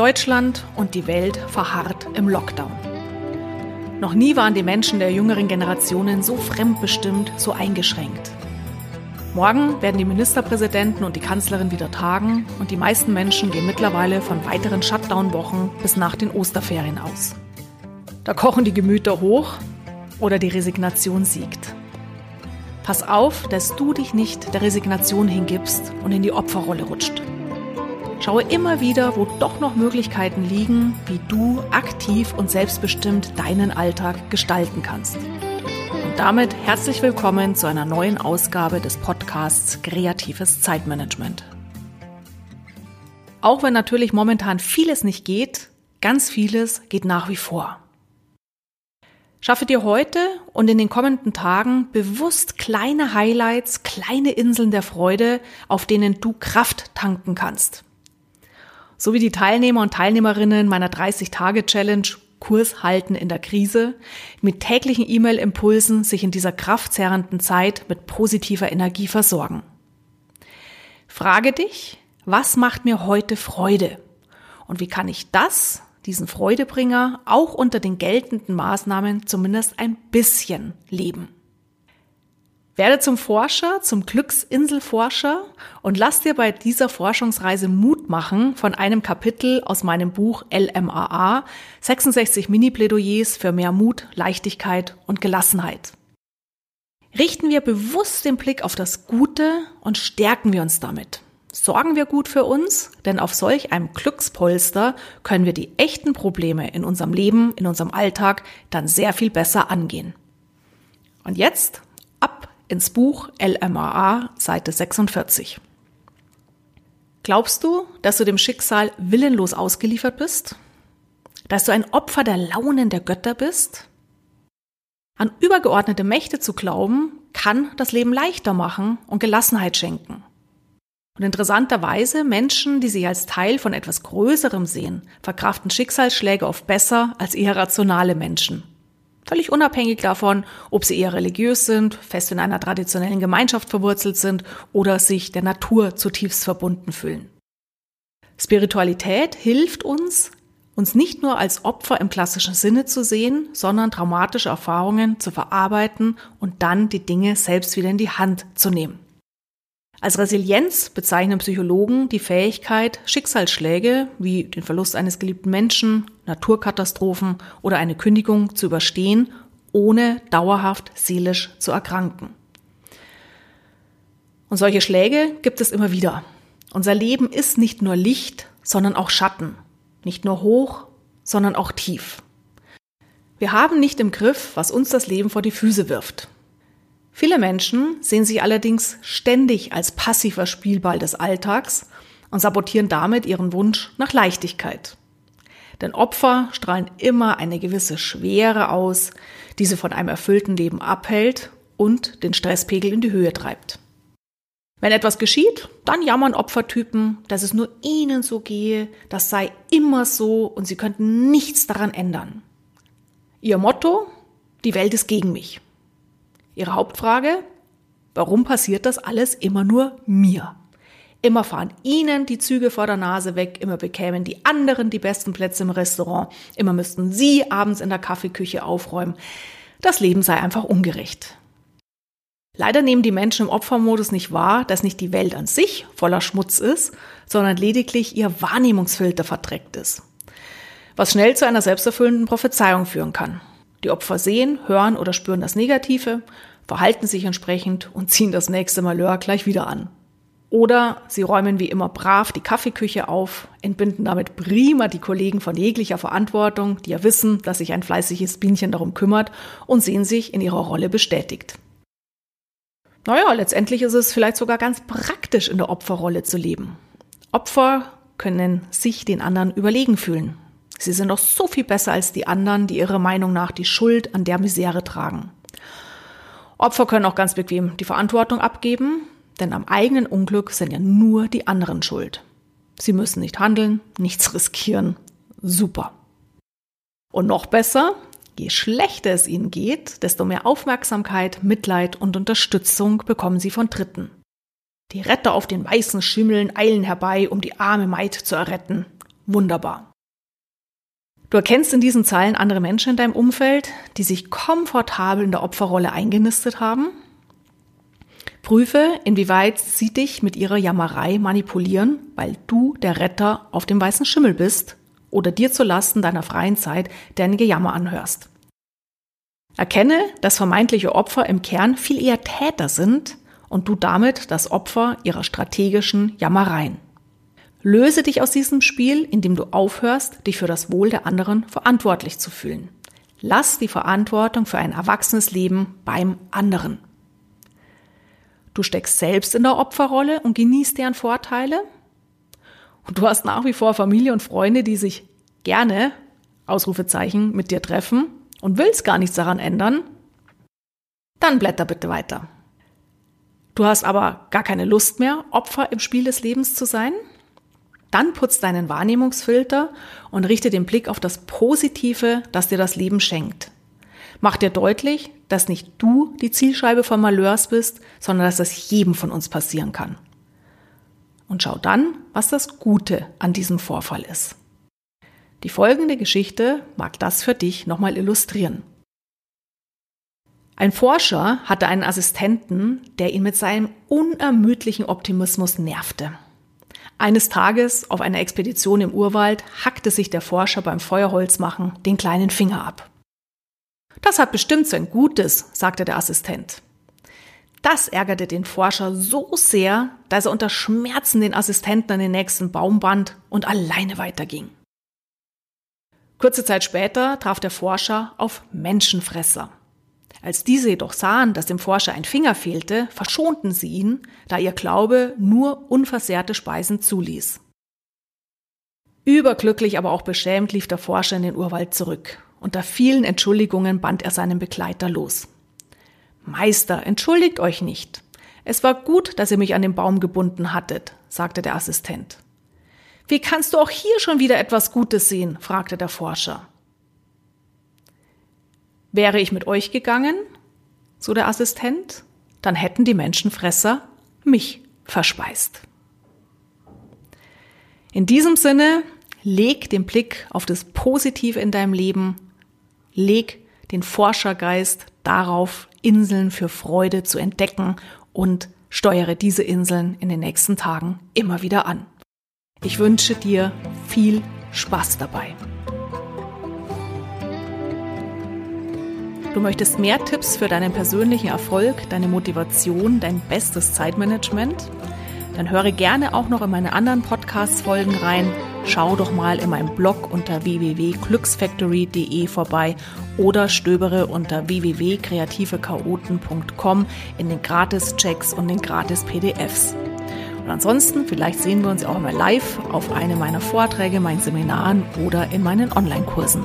Deutschland und die Welt verharrt im Lockdown. Noch nie waren die Menschen der jüngeren Generationen so fremdbestimmt, so eingeschränkt. Morgen werden die Ministerpräsidenten und die Kanzlerin wieder tagen und die meisten Menschen gehen mittlerweile von weiteren Shutdown-Wochen bis nach den Osterferien aus. Da kochen die Gemüter hoch oder die Resignation siegt. Pass auf, dass du dich nicht der Resignation hingibst und in die Opferrolle rutscht. Schaue immer wieder, wo doch noch Möglichkeiten liegen, wie du aktiv und selbstbestimmt deinen Alltag gestalten kannst. Und damit herzlich willkommen zu einer neuen Ausgabe des Podcasts Kreatives Zeitmanagement. Auch wenn natürlich momentan vieles nicht geht, ganz vieles geht nach wie vor. Schaffe dir heute und in den kommenden Tagen bewusst kleine Highlights, kleine Inseln der Freude, auf denen du Kraft tanken kannst so wie die Teilnehmer und Teilnehmerinnen meiner 30-Tage-Challenge Kurs halten in der Krise, mit täglichen E-Mail-Impulsen sich in dieser kraftzerrenden Zeit mit positiver Energie versorgen. Frage dich, was macht mir heute Freude? Und wie kann ich das, diesen Freudebringer, auch unter den geltenden Maßnahmen zumindest ein bisschen leben? Werde zum Forscher, zum Glücksinselforscher und lass dir bei dieser Forschungsreise Mut machen von einem Kapitel aus meinem Buch LMAA, 66 Mini-Plädoyers für mehr Mut, Leichtigkeit und Gelassenheit. Richten wir bewusst den Blick auf das Gute und stärken wir uns damit. Sorgen wir gut für uns, denn auf solch einem Glückspolster können wir die echten Probleme in unserem Leben, in unserem Alltag dann sehr viel besser angehen. Und jetzt ins Buch LMAA, Seite 46. Glaubst du, dass du dem Schicksal willenlos ausgeliefert bist? Dass du ein Opfer der Launen der Götter bist? An übergeordnete Mächte zu glauben, kann das Leben leichter machen und Gelassenheit schenken. Und interessanterweise Menschen, die sich als Teil von etwas Größerem sehen, verkraften Schicksalsschläge oft besser als eher rationale Menschen. Völlig unabhängig davon, ob sie eher religiös sind, fest in einer traditionellen Gemeinschaft verwurzelt sind oder sich der Natur zutiefst verbunden fühlen. Spiritualität hilft uns, uns nicht nur als Opfer im klassischen Sinne zu sehen, sondern traumatische Erfahrungen zu verarbeiten und dann die Dinge selbst wieder in die Hand zu nehmen. Als Resilienz bezeichnen Psychologen die Fähigkeit, Schicksalsschläge wie den Verlust eines geliebten Menschen, Naturkatastrophen oder eine Kündigung zu überstehen, ohne dauerhaft seelisch zu erkranken. Und solche Schläge gibt es immer wieder. Unser Leben ist nicht nur Licht, sondern auch Schatten. Nicht nur hoch, sondern auch tief. Wir haben nicht im Griff, was uns das Leben vor die Füße wirft. Viele Menschen sehen sich allerdings ständig als passiver Spielball des Alltags und sabotieren damit ihren Wunsch nach Leichtigkeit. Denn Opfer strahlen immer eine gewisse Schwere aus, die sie von einem erfüllten Leben abhält und den Stresspegel in die Höhe treibt. Wenn etwas geschieht, dann jammern Opfertypen, dass es nur ihnen so gehe, das sei immer so und sie könnten nichts daran ändern. Ihr Motto, die Welt ist gegen mich. Ihre Hauptfrage, warum passiert das alles immer nur mir? Immer fahren Ihnen die Züge vor der Nase weg, immer bekämen die anderen die besten Plätze im Restaurant, immer müssten Sie abends in der Kaffeeküche aufräumen. Das Leben sei einfach ungerecht. Leider nehmen die Menschen im Opfermodus nicht wahr, dass nicht die Welt an sich voller Schmutz ist, sondern lediglich ihr Wahrnehmungsfilter verdreckt ist. Was schnell zu einer selbsterfüllenden Prophezeiung führen kann. Die Opfer sehen, hören oder spüren das Negative verhalten sich entsprechend und ziehen das nächste Malheur gleich wieder an. Oder sie räumen wie immer brav die Kaffeeküche auf, entbinden damit prima die Kollegen von jeglicher Verantwortung, die ja wissen, dass sich ein fleißiges Bienchen darum kümmert und sehen sich in ihrer Rolle bestätigt. Naja, letztendlich ist es vielleicht sogar ganz praktisch, in der Opferrolle zu leben. Opfer können sich den anderen überlegen fühlen. Sie sind doch so viel besser als die anderen, die ihrer Meinung nach die Schuld an der Misere tragen. Opfer können auch ganz bequem die Verantwortung abgeben, denn am eigenen Unglück sind ja nur die anderen schuld. Sie müssen nicht handeln, nichts riskieren. Super. Und noch besser, je schlechter es ihnen geht, desto mehr Aufmerksamkeit, Mitleid und Unterstützung bekommen sie von Dritten. Die Retter auf den weißen Schimmeln eilen herbei, um die arme Maid zu erretten. Wunderbar. Du erkennst in diesen Zeilen andere Menschen in deinem Umfeld, die sich komfortabel in der Opferrolle eingenistet haben. Prüfe, inwieweit sie dich mit ihrer Jammerei manipulieren, weil du der Retter auf dem weißen Schimmel bist oder dir zu Lasten deiner freien Zeit dein Gejammer anhörst. Erkenne, dass vermeintliche Opfer im Kern viel eher Täter sind und du damit das Opfer ihrer strategischen Jammereien. Löse dich aus diesem Spiel, indem du aufhörst, dich für das Wohl der anderen verantwortlich zu fühlen. Lass die Verantwortung für ein erwachsenes Leben beim anderen. Du steckst selbst in der Opferrolle und genießt deren Vorteile. Und du hast nach wie vor Familie und Freunde, die sich gerne, Ausrufezeichen, mit dir treffen und willst gar nichts daran ändern. Dann blätter bitte weiter. Du hast aber gar keine Lust mehr, Opfer im Spiel des Lebens zu sein dann putz deinen Wahrnehmungsfilter und richte den Blick auf das Positive, das dir das Leben schenkt. Mach dir deutlich, dass nicht du die Zielscheibe von Malheurs bist, sondern dass das jedem von uns passieren kann. Und schau dann, was das Gute an diesem Vorfall ist. Die folgende Geschichte mag das für dich nochmal illustrieren. Ein Forscher hatte einen Assistenten, der ihn mit seinem unermüdlichen Optimismus nervte. Eines Tages auf einer Expedition im Urwald hackte sich der Forscher beim Feuerholzmachen den kleinen Finger ab. Das hat bestimmt sein Gutes, sagte der Assistent. Das ärgerte den Forscher so sehr, dass er unter Schmerzen den Assistenten an den nächsten Baum band und alleine weiterging. Kurze Zeit später traf der Forscher auf Menschenfresser. Als diese jedoch sahen, dass dem Forscher ein Finger fehlte, verschonten sie ihn, da ihr Glaube nur unversehrte Speisen zuließ. Überglücklich, aber auch beschämt lief der Forscher in den Urwald zurück. Unter vielen Entschuldigungen band er seinen Begleiter los. Meister, entschuldigt euch nicht. Es war gut, dass ihr mich an den Baum gebunden hattet, sagte der Assistent. Wie kannst du auch hier schon wieder etwas Gutes sehen? fragte der Forscher. Wäre ich mit euch gegangen, so der Assistent, dann hätten die Menschenfresser mich verspeist. In diesem Sinne, leg den Blick auf das Positive in deinem Leben, leg den Forschergeist darauf, Inseln für Freude zu entdecken und steuere diese Inseln in den nächsten Tagen immer wieder an. Ich wünsche dir viel Spaß dabei. Du möchtest mehr Tipps für deinen persönlichen Erfolg, deine Motivation, dein bestes Zeitmanagement? Dann höre gerne auch noch in meine anderen Podcast-Folgen rein. Schau doch mal in meinem Blog unter www.glücksfactory.de vorbei oder stöbere unter www.kreativechaoten.com in den Gratis-Checks und den Gratis-PDFs. Und ansonsten, vielleicht sehen wir uns auch mal live auf einem meiner Vorträge, meinen Seminaren oder in meinen Online-Kursen.